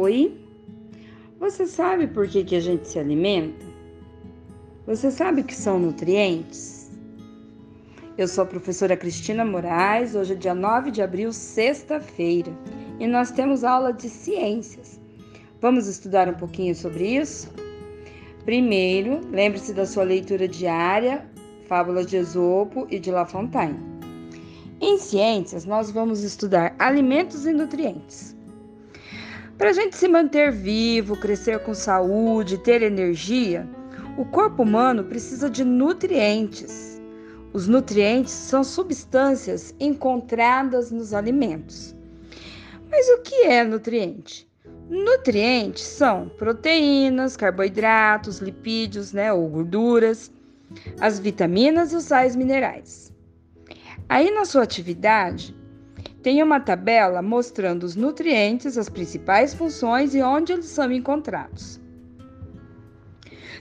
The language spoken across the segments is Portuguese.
Oi, você sabe por que, que a gente se alimenta? Você sabe o que são nutrientes? Eu sou a professora Cristina Moraes, hoje é dia 9 de abril, sexta-feira, e nós temos aula de ciências. Vamos estudar um pouquinho sobre isso? Primeiro, lembre-se da sua leitura diária, Fábulas de Esopo e de La Fontaine. Em ciências, nós vamos estudar alimentos e nutrientes. Para a gente se manter vivo, crescer com saúde, ter energia, o corpo humano precisa de nutrientes. Os nutrientes são substâncias encontradas nos alimentos. Mas o que é nutriente? Nutrientes são proteínas, carboidratos, lipídios, né, ou gorduras, as vitaminas e os sais minerais. Aí na sua atividade, tem uma tabela mostrando os nutrientes, as principais funções e onde eles são encontrados.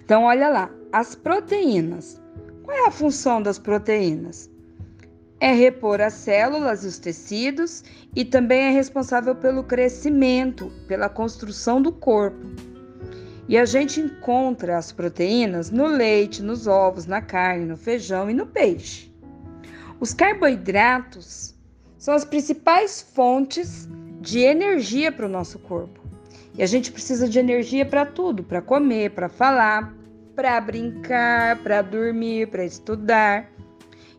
Então, olha lá, as proteínas. Qual é a função das proteínas? É repor as células e os tecidos e também é responsável pelo crescimento, pela construção do corpo. E a gente encontra as proteínas no leite, nos ovos, na carne, no feijão e no peixe. Os carboidratos são as principais fontes de energia para o nosso corpo. E a gente precisa de energia para tudo, para comer, para falar, para brincar, para dormir, para estudar.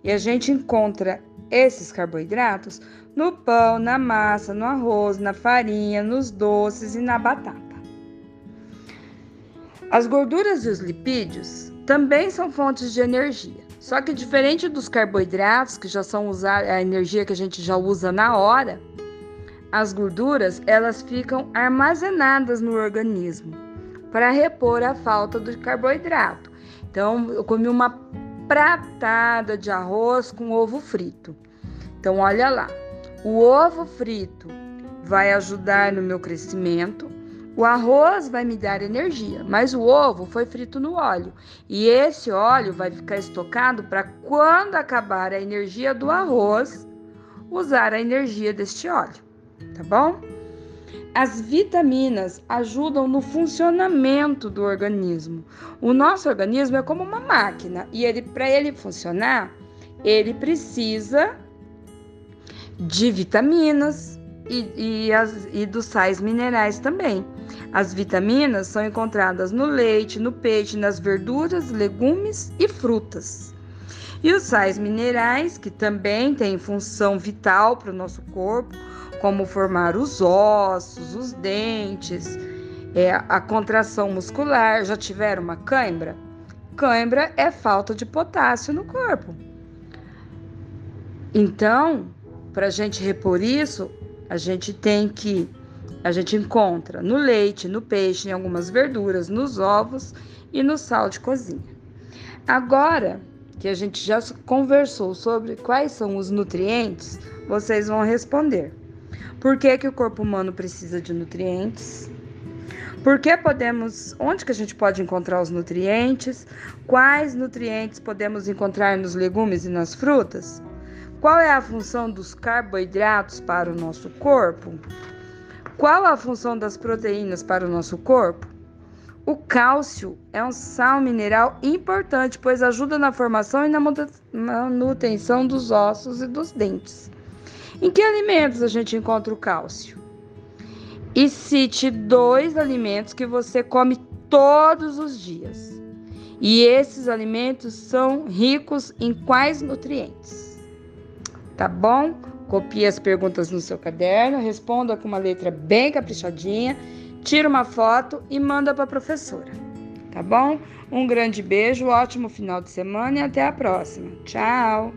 E a gente encontra esses carboidratos no pão, na massa, no arroz, na farinha, nos doces e na batata. As gorduras e os lipídios também são fontes de energia. Só que diferente dos carboidratos, que já são usar, a energia que a gente já usa na hora, as gorduras elas ficam armazenadas no organismo para repor a falta do carboidrato. Então, eu comi uma pratada de arroz com ovo frito. Então, olha lá, o ovo frito vai ajudar no meu crescimento, o arroz vai me dar energia, mas o ovo foi frito no óleo e esse óleo vai ficar estocado para quando acabar a energia do arroz, usar a energia deste óleo, tá bom? As vitaminas ajudam no funcionamento do organismo. O nosso organismo é como uma máquina e ele para ele funcionar, ele precisa de vitaminas e, e, as, e dos sais minerais também. As vitaminas são encontradas no leite, no peixe, nas verduras, legumes e frutas. E os sais minerais, que também têm função vital para o nosso corpo, como formar os ossos, os dentes, é, a contração muscular. Já tiveram uma cãibra? Cãibra é falta de potássio no corpo. Então, para a gente repor isso, a gente tem que a gente encontra no leite, no peixe, em algumas verduras, nos ovos e no sal de cozinha. Agora que a gente já conversou sobre quais são os nutrientes, vocês vão responder. Por que, que o corpo humano precisa de nutrientes? Por que podemos, onde que a gente pode encontrar os nutrientes? Quais nutrientes podemos encontrar nos legumes e nas frutas? Qual é a função dos carboidratos para o nosso corpo? Qual a função das proteínas para o nosso corpo? O cálcio é um sal mineral importante, pois ajuda na formação e na manutenção dos ossos e dos dentes. Em que alimentos a gente encontra o cálcio? E cite dois alimentos que você come todos os dias. E esses alimentos são ricos em quais nutrientes? Tá bom? Copie as perguntas no seu caderno, responda com uma letra bem caprichadinha, tira uma foto e manda para a professora. Tá bom? Um grande beijo, ótimo final de semana e até a próxima. Tchau!